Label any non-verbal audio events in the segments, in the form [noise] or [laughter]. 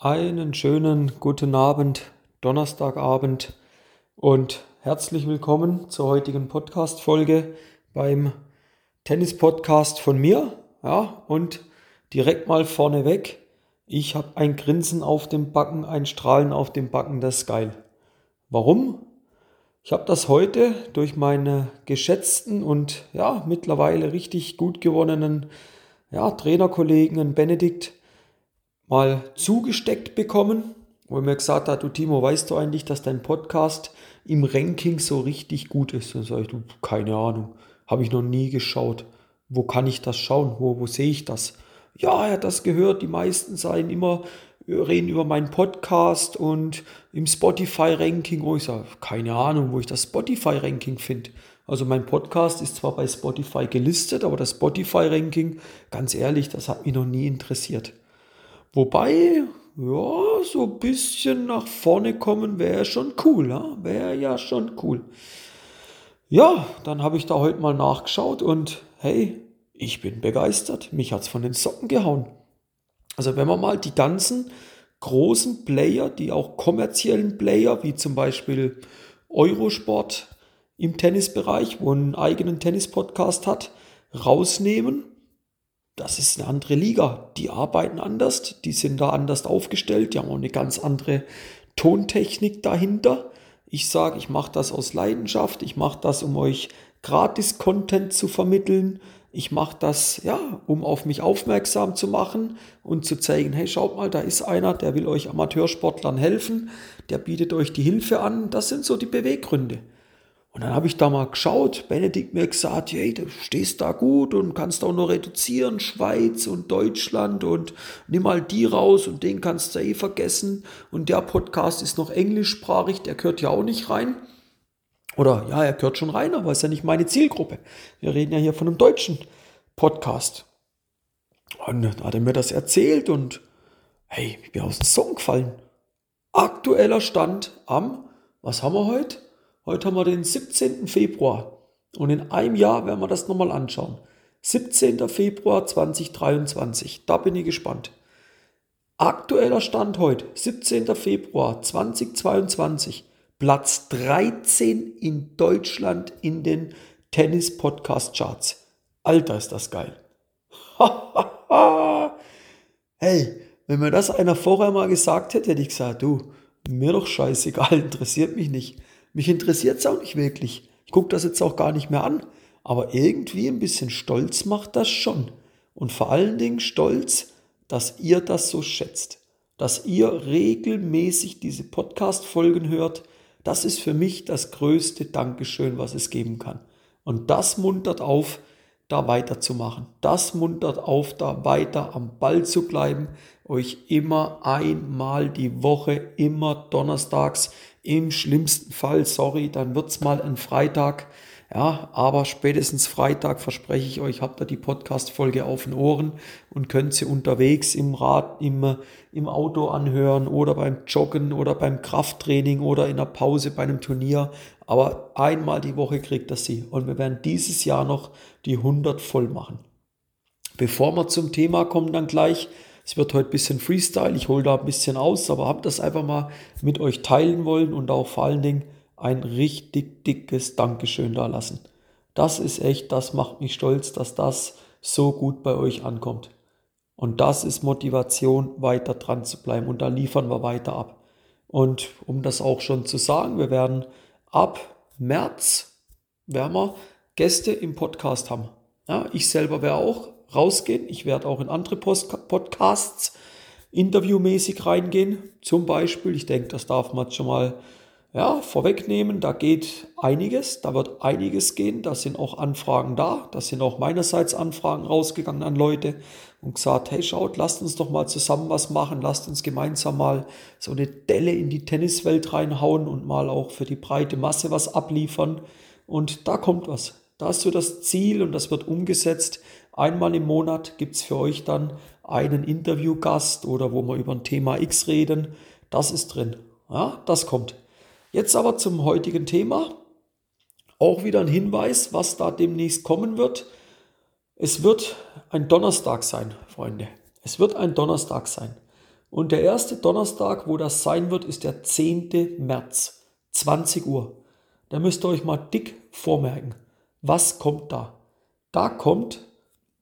Einen schönen guten Abend, Donnerstagabend und herzlich willkommen zur heutigen Podcast-Folge beim Tennis-Podcast von mir. Ja, und direkt mal vorneweg, ich habe ein Grinsen auf dem Backen, ein Strahlen auf dem Backen, das ist geil. Warum? Ich habe das heute durch meine geschätzten und ja, mittlerweile richtig gut gewonnenen ja, Trainerkollegen, Benedikt, mal zugesteckt bekommen, wo er mir gesagt hat, du Timo, weißt du eigentlich, dass dein Podcast im Ranking so richtig gut ist? Und sage ich, du, keine Ahnung, habe ich noch nie geschaut. Wo kann ich das schauen? Wo, wo sehe ich das? Ja, er hat das gehört, die meisten seien immer, reden über meinen Podcast und im Spotify-Ranking, wo ich sage, keine Ahnung, wo ich das Spotify-Ranking finde. Also mein Podcast ist zwar bei Spotify gelistet, aber das Spotify-Ranking, ganz ehrlich, das hat mich noch nie interessiert. Wobei, ja, so ein bisschen nach vorne kommen wäre schon cool, ja? wäre ja schon cool. Ja, dann habe ich da heute mal nachgeschaut und hey, ich bin begeistert. Mich hat es von den Socken gehauen. Also wenn man mal die ganzen großen Player, die auch kommerziellen Player, wie zum Beispiel Eurosport im Tennisbereich, wo einen eigenen Tennis-Podcast hat, rausnehmen das ist eine andere Liga. Die arbeiten anders, die sind da anders aufgestellt, die haben auch eine ganz andere Tontechnik dahinter. Ich sage, ich mache das aus Leidenschaft, ich mache das, um euch Gratis-Content zu vermitteln. Ich mache das, ja, um auf mich aufmerksam zu machen und zu zeigen, hey, schaut mal, da ist einer, der will euch Amateursportlern helfen, der bietet euch die Hilfe an. Das sind so die Beweggründe. Und dann habe ich da mal geschaut, Benedikt mir gesagt, hey, du stehst da gut und kannst auch noch reduzieren, Schweiz und Deutschland und nimm mal die raus und den kannst du eh vergessen. Und der Podcast ist noch englischsprachig, der gehört ja auch nicht rein. Oder ja, er gehört schon rein, aber ist ja nicht meine Zielgruppe. Wir reden ja hier von einem deutschen Podcast. Und dann hat er mir das erzählt und hey, ich bin aus dem Song gefallen. Aktueller Stand am, was haben wir heute? Heute haben wir den 17. Februar und in einem Jahr werden wir das nochmal anschauen. 17. Februar 2023, da bin ich gespannt. Aktueller Stand heute, 17. Februar 2022, Platz 13 in Deutschland in den Tennis-Podcast-Charts. Alter, ist das geil. [laughs] hey, wenn mir das einer vorher mal gesagt hätte, hätte ich gesagt, du, mir doch scheißegal, [laughs] interessiert mich nicht. Mich interessiert es auch nicht wirklich. Ich gucke das jetzt auch gar nicht mehr an. Aber irgendwie ein bisschen stolz macht das schon. Und vor allen Dingen stolz, dass ihr das so schätzt. Dass ihr regelmäßig diese Podcast-Folgen hört. Das ist für mich das größte Dankeschön, was es geben kann. Und das muntert auf, da weiterzumachen. Das muntert auf, da weiter am Ball zu bleiben, euch immer einmal die Woche, immer donnerstags, im schlimmsten Fall, sorry, dann wird's mal ein Freitag. Ja, aber spätestens Freitag verspreche ich euch, habt ihr die Podcast-Folge auf den Ohren und könnt sie unterwegs im Rad, im, im Auto anhören oder beim Joggen oder beim Krafttraining oder in der Pause bei einem Turnier. Aber einmal die Woche kriegt ihr sie und wir werden dieses Jahr noch die 100 voll machen. Bevor wir zum Thema kommen, dann gleich es wird heute ein bisschen Freestyle, ich hole da ein bisschen aus, aber habe das einfach mal mit euch teilen wollen und auch vor allen Dingen ein richtig dickes Dankeschön da lassen. Das ist echt, das macht mich stolz, dass das so gut bei euch ankommt. Und das ist Motivation, weiter dran zu bleiben. Und da liefern wir weiter ab. Und um das auch schon zu sagen, wir werden ab März werden wir Gäste im Podcast haben. Ja, ich selber wäre auch rausgehen. Ich werde auch in andere Post Podcasts interviewmäßig reingehen. Zum Beispiel, ich denke, das darf man schon mal ja, vorwegnehmen. Da geht einiges, da wird einiges gehen. Da sind auch Anfragen da. Da sind auch meinerseits Anfragen rausgegangen an Leute und gesagt, hey, schaut, lasst uns doch mal zusammen was machen. Lasst uns gemeinsam mal so eine Delle in die Tenniswelt reinhauen und mal auch für die breite Masse was abliefern. Und da kommt was. Da ist so das Ziel und das wird umgesetzt. Einmal im Monat gibt es für euch dann einen Interviewgast oder wo wir über ein Thema X reden. Das ist drin. Ja, das kommt. Jetzt aber zum heutigen Thema. Auch wieder ein Hinweis, was da demnächst kommen wird. Es wird ein Donnerstag sein, Freunde. Es wird ein Donnerstag sein. Und der erste Donnerstag, wo das sein wird, ist der 10. März, 20 Uhr. Da müsst ihr euch mal dick vormerken. Was kommt da? Da kommt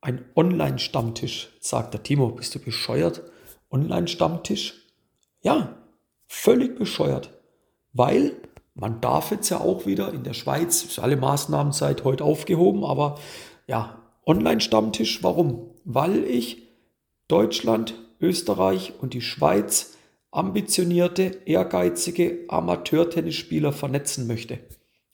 ein Online-Stammtisch, sagt der Timo. Bist du bescheuert? Online-Stammtisch? Ja, völlig bescheuert. Weil man darf jetzt ja auch wieder in der Schweiz, ist alle Maßnahmen seit heute aufgehoben, aber ja, Online-Stammtisch, warum? Weil ich Deutschland, Österreich und die Schweiz ambitionierte, ehrgeizige Amateur-Tennisspieler vernetzen möchte.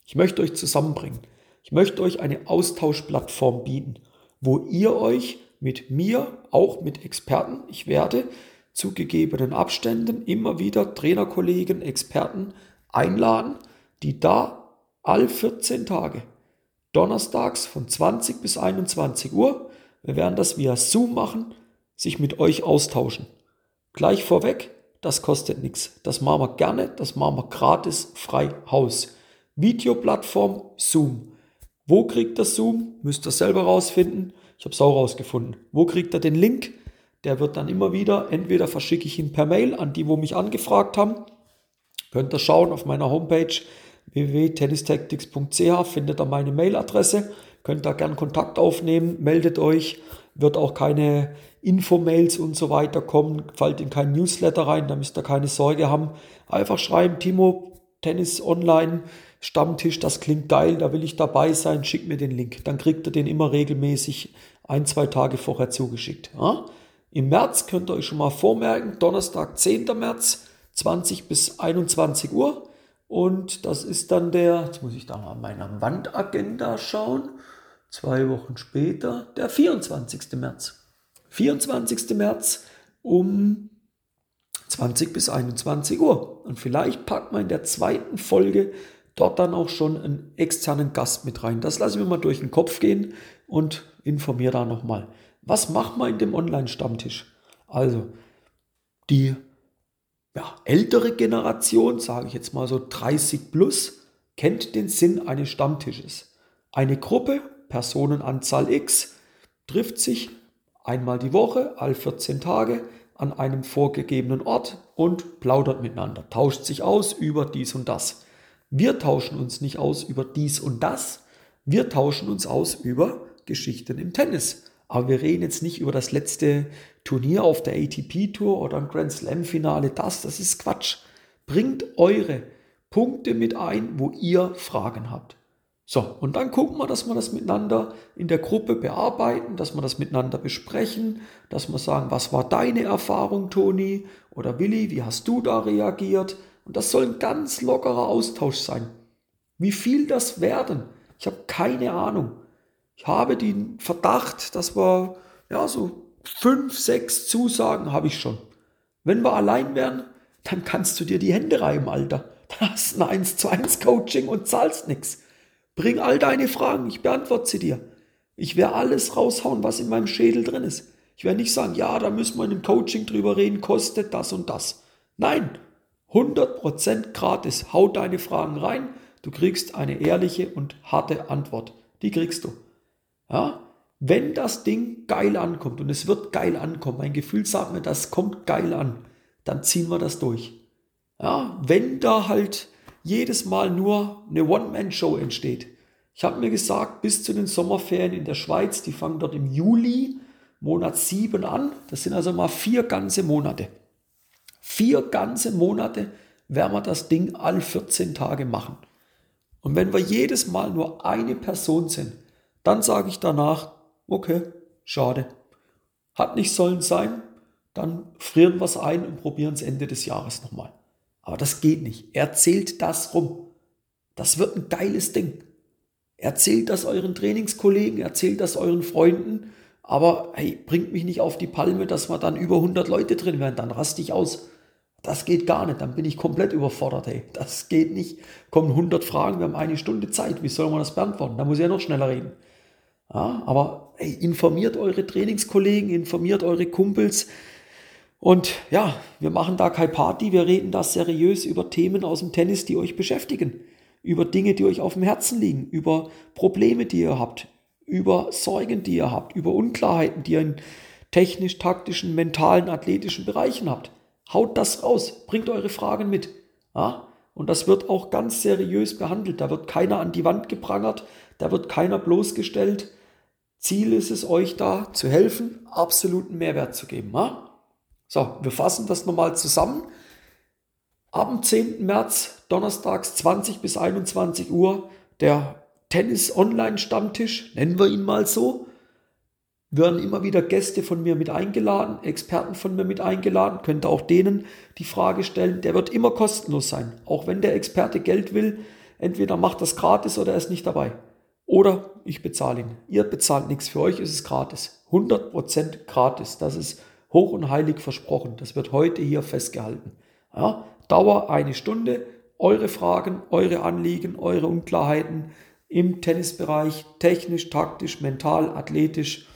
Ich möchte euch zusammenbringen. Ich möchte euch eine Austauschplattform bieten, wo ihr euch mit mir, auch mit Experten, ich werde zu gegebenen Abständen immer wieder Trainerkollegen, Experten einladen, die da all 14 Tage, donnerstags von 20 bis 21 Uhr, wir werden das via Zoom machen, sich mit euch austauschen. Gleich vorweg, das kostet nichts. Das machen wir gerne, das machen wir gratis, frei Haus. Videoplattform Zoom. Wo kriegt ihr Zoom? Müsst ihr selber rausfinden. Ich habe es auch rausgefunden. Wo kriegt ihr den Link? Der wird dann immer wieder, entweder verschicke ich ihn per Mail an die, wo mich angefragt haben. Könnt ihr schauen auf meiner Homepage www.tennistactics.ch, findet ihr meine Mailadresse. Könnt da gern Kontakt aufnehmen, meldet euch. Wird auch keine Infomails und so weiter kommen. Fallt in kein Newsletter rein, da müsst ihr keine Sorge haben. Einfach schreiben, Timo, Tennis online, Stammtisch, das klingt geil, da will ich dabei sein, schick mir den Link. Dann kriegt ihr den immer regelmäßig ein, zwei Tage vorher zugeschickt. Ja? Im März könnt ihr euch schon mal vormerken, Donnerstag, 10. März, 20 bis 21 Uhr. Und das ist dann der, jetzt muss ich da mal meiner Wandagenda schauen, zwei Wochen später, der 24. März. 24. März um 20 bis 21 Uhr. Und vielleicht packt man in der zweiten Folge dort dann auch schon einen externen Gast mit rein. Das lasse ich mir mal durch den Kopf gehen und informiere da nochmal. Was macht man in dem Online-Stammtisch? Also, die ja, ältere Generation, sage ich jetzt mal so 30 plus, kennt den Sinn eines Stammtisches. Eine Gruppe, Personenanzahl X, trifft sich einmal die Woche, all 14 Tage, an einem vorgegebenen Ort und plaudert miteinander, tauscht sich aus über dies und das. Wir tauschen uns nicht aus über dies und das, wir tauschen uns aus über Geschichten im Tennis. Aber wir reden jetzt nicht über das letzte Turnier auf der ATP Tour oder ein Grand Slam Finale. Das, das ist Quatsch. Bringt eure Punkte mit ein, wo ihr Fragen habt. So, und dann gucken wir, dass wir das miteinander in der Gruppe bearbeiten, dass wir das miteinander besprechen, dass wir sagen, was war deine Erfahrung, Toni oder Willi, wie hast du da reagiert? Und das soll ein ganz lockerer Austausch sein. Wie viel das werden, ich habe keine Ahnung. Ich habe den Verdacht, dass wir, ja, so fünf, sechs Zusagen habe ich schon. Wenn wir allein wären, dann kannst du dir die Hände reiben, Alter. Dann hast du ein 1 zu 1 Coaching und zahlst nichts. Bring all deine Fragen, ich beantworte sie dir. Ich werde alles raushauen, was in meinem Schädel drin ist. Ich werde nicht sagen, ja, da müssen wir in einem Coaching drüber reden, kostet das und das. Nein, 100% gratis. Hau deine Fragen rein. Du kriegst eine ehrliche und harte Antwort. Die kriegst du. Ja? Wenn das Ding geil ankommt und es wird geil ankommen, mein Gefühl sagt mir, das kommt geil an, dann ziehen wir das durch. Ja? Wenn da halt jedes Mal nur eine One-Man-Show entsteht. Ich habe mir gesagt, bis zu den Sommerferien in der Schweiz, die fangen dort im Juli, Monat 7 an. Das sind also mal vier ganze Monate. Vier ganze Monate werden wir das Ding all 14 Tage machen. Und wenn wir jedes Mal nur eine Person sind, dann sage ich danach, okay, schade. Hat nicht sollen sein, dann frieren wir es ein und probieren es Ende des Jahres nochmal. Aber das geht nicht. Erzählt das rum. Das wird ein geiles Ding. Erzählt das euren Trainingskollegen, erzählt das euren Freunden, aber hey, bringt mich nicht auf die Palme, dass wir dann über 100 Leute drin werden, dann raste ich aus. Das geht gar nicht, dann bin ich komplett überfordert, hey. Das geht nicht. Kommen 100 Fragen, wir haben eine Stunde Zeit, wie soll man das beantworten? Da muss ich ja noch schneller reden. Ja, aber hey, informiert eure Trainingskollegen, informiert eure Kumpels. Und ja, wir machen da keine Party, wir reden da seriös über Themen aus dem Tennis, die euch beschäftigen. Über Dinge, die euch auf dem Herzen liegen, über Probleme, die ihr habt, über Sorgen, die ihr habt, über Unklarheiten, die ihr in technisch, taktischen, mentalen, athletischen Bereichen habt. Haut das raus, bringt eure Fragen mit. Ja? Und das wird auch ganz seriös behandelt. Da wird keiner an die Wand geprangert, da wird keiner bloßgestellt. Ziel ist es, euch da zu helfen, absoluten Mehrwert zu geben. Ja? So, wir fassen das nochmal zusammen. Ab dem 10. März, donnerstags 20 bis 21 Uhr, der Tennis-Online-Stammtisch, nennen wir ihn mal so werden immer wieder Gäste von mir mit eingeladen, Experten von mir mit eingeladen, könnt auch denen die Frage stellen. Der wird immer kostenlos sein. Auch wenn der Experte Geld will, entweder macht das gratis oder er ist nicht dabei. Oder ich bezahle ihn. Ihr bezahlt nichts. Für euch ist es gratis. 100% gratis. Das ist hoch und heilig versprochen. Das wird heute hier festgehalten. Ja, Dauer eine Stunde. Eure Fragen, eure Anliegen, eure Unklarheiten im Tennisbereich, technisch, taktisch, mental, athletisch,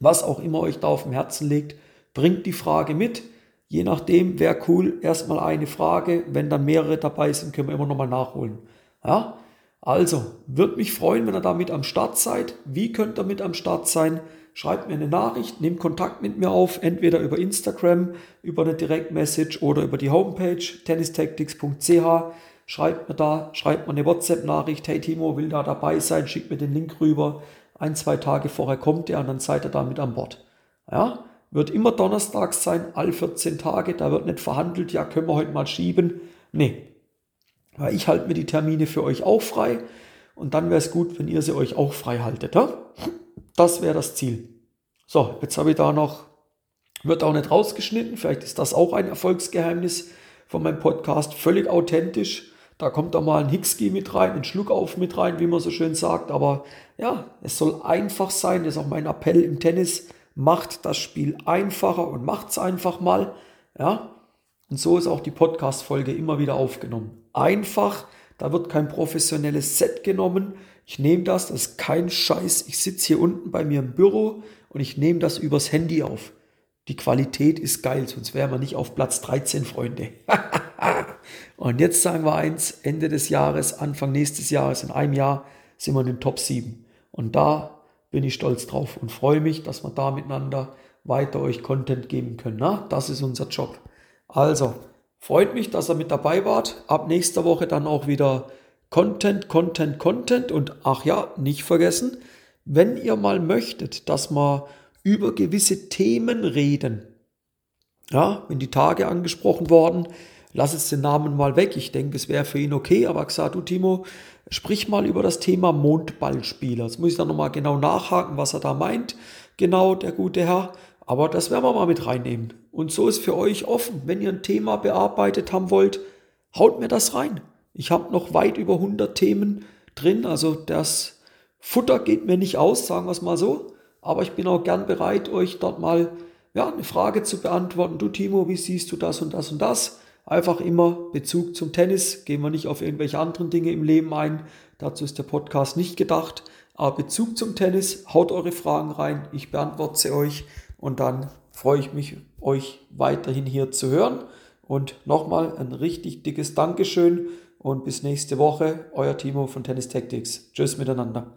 was auch immer euch da auf dem Herzen liegt, bringt die Frage mit. Je nachdem, wäre cool, erstmal eine Frage. Wenn dann mehrere dabei sind, können wir immer nochmal nachholen. Ja? Also, würde mich freuen, wenn ihr damit am Start seid. Wie könnt ihr mit am Start sein? Schreibt mir eine Nachricht, nehmt Kontakt mit mir auf, entweder über Instagram, über eine Direktmessage oder über die Homepage tennistactics.ch. Schreibt mir da, schreibt mir eine WhatsApp-Nachricht, hey Timo, will da dabei sein, schickt mir den Link rüber ein, zwei Tage vorher kommt er und dann seid ihr damit an Bord. Ja, wird immer donnerstags sein, all 14 Tage, da wird nicht verhandelt, ja, können wir heute mal schieben. Nee, weil ich halte mir die Termine für euch auch frei und dann wäre es gut, wenn ihr sie euch auch frei haltet. Ja? Das wäre das Ziel. So, jetzt habe ich da noch, wird auch nicht rausgeschnitten, vielleicht ist das auch ein Erfolgsgeheimnis von meinem Podcast, völlig authentisch. Da kommt da mal ein Hickski mit rein, ein Schluck auf mit rein, wie man so schön sagt. Aber ja, es soll einfach sein. Das ist auch mein Appell im Tennis. Macht das Spiel einfacher und macht es einfach mal. Ja, und so ist auch die Podcast-Folge immer wieder aufgenommen. Einfach, da wird kein professionelles Set genommen. Ich nehme das, das ist kein Scheiß. Ich sitze hier unten bei mir im Büro und ich nehme das übers Handy auf. Die Qualität ist geil, sonst wären wir nicht auf Platz 13, Freunde. [laughs] Und jetzt sagen wir eins, Ende des Jahres, Anfang nächstes Jahres, in einem Jahr sind wir in den Top 7. Und da bin ich stolz drauf und freue mich, dass wir da miteinander weiter euch Content geben können. Na, das ist unser Job. Also, freut mich, dass ihr mit dabei wart. Ab nächster Woche dann auch wieder Content, Content, Content. Und ach ja, nicht vergessen, wenn ihr mal möchtet, dass wir über gewisse Themen reden, ja, wenn die Tage angesprochen worden, lass jetzt den Namen mal weg. Ich denke, es wäre für ihn okay, aber gesagt, du Timo, sprich mal über das Thema Mondballspieler. Jetzt muss ich dann nochmal genau nachhaken, was er da meint. Genau, der gute Herr. Aber das werden wir mal mit reinnehmen. Und so ist für euch offen. Wenn ihr ein Thema bearbeitet haben wollt, haut mir das rein. Ich habe noch weit über 100 Themen drin. Also das Futter geht mir nicht aus, sagen wir es mal so. Aber ich bin auch gern bereit, euch dort mal ja, eine Frage zu beantworten. Du Timo, wie siehst du das und das und das? Einfach immer Bezug zum Tennis. Gehen wir nicht auf irgendwelche anderen Dinge im Leben ein. Dazu ist der Podcast nicht gedacht. Aber Bezug zum Tennis, haut eure Fragen rein. Ich beantworte sie euch. Und dann freue ich mich, euch weiterhin hier zu hören. Und nochmal ein richtig dickes Dankeschön und bis nächste Woche. Euer Timo von Tennis Tactics. Tschüss miteinander.